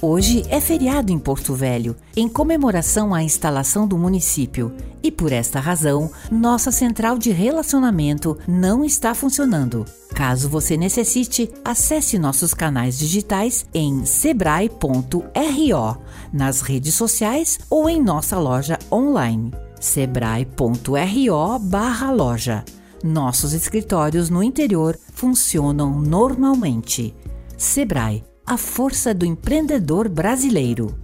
Hoje é feriado em Porto Velho, em comemoração à instalação do município, e por esta razão, nossa central de relacionamento não está funcionando. Caso você necessite, acesse nossos canais digitais em sebrae.ro, nas redes sociais ou em nossa loja online sebrae.ro/loja. Nossos escritórios no interior funcionam normalmente. Sebrae a força do empreendedor brasileiro.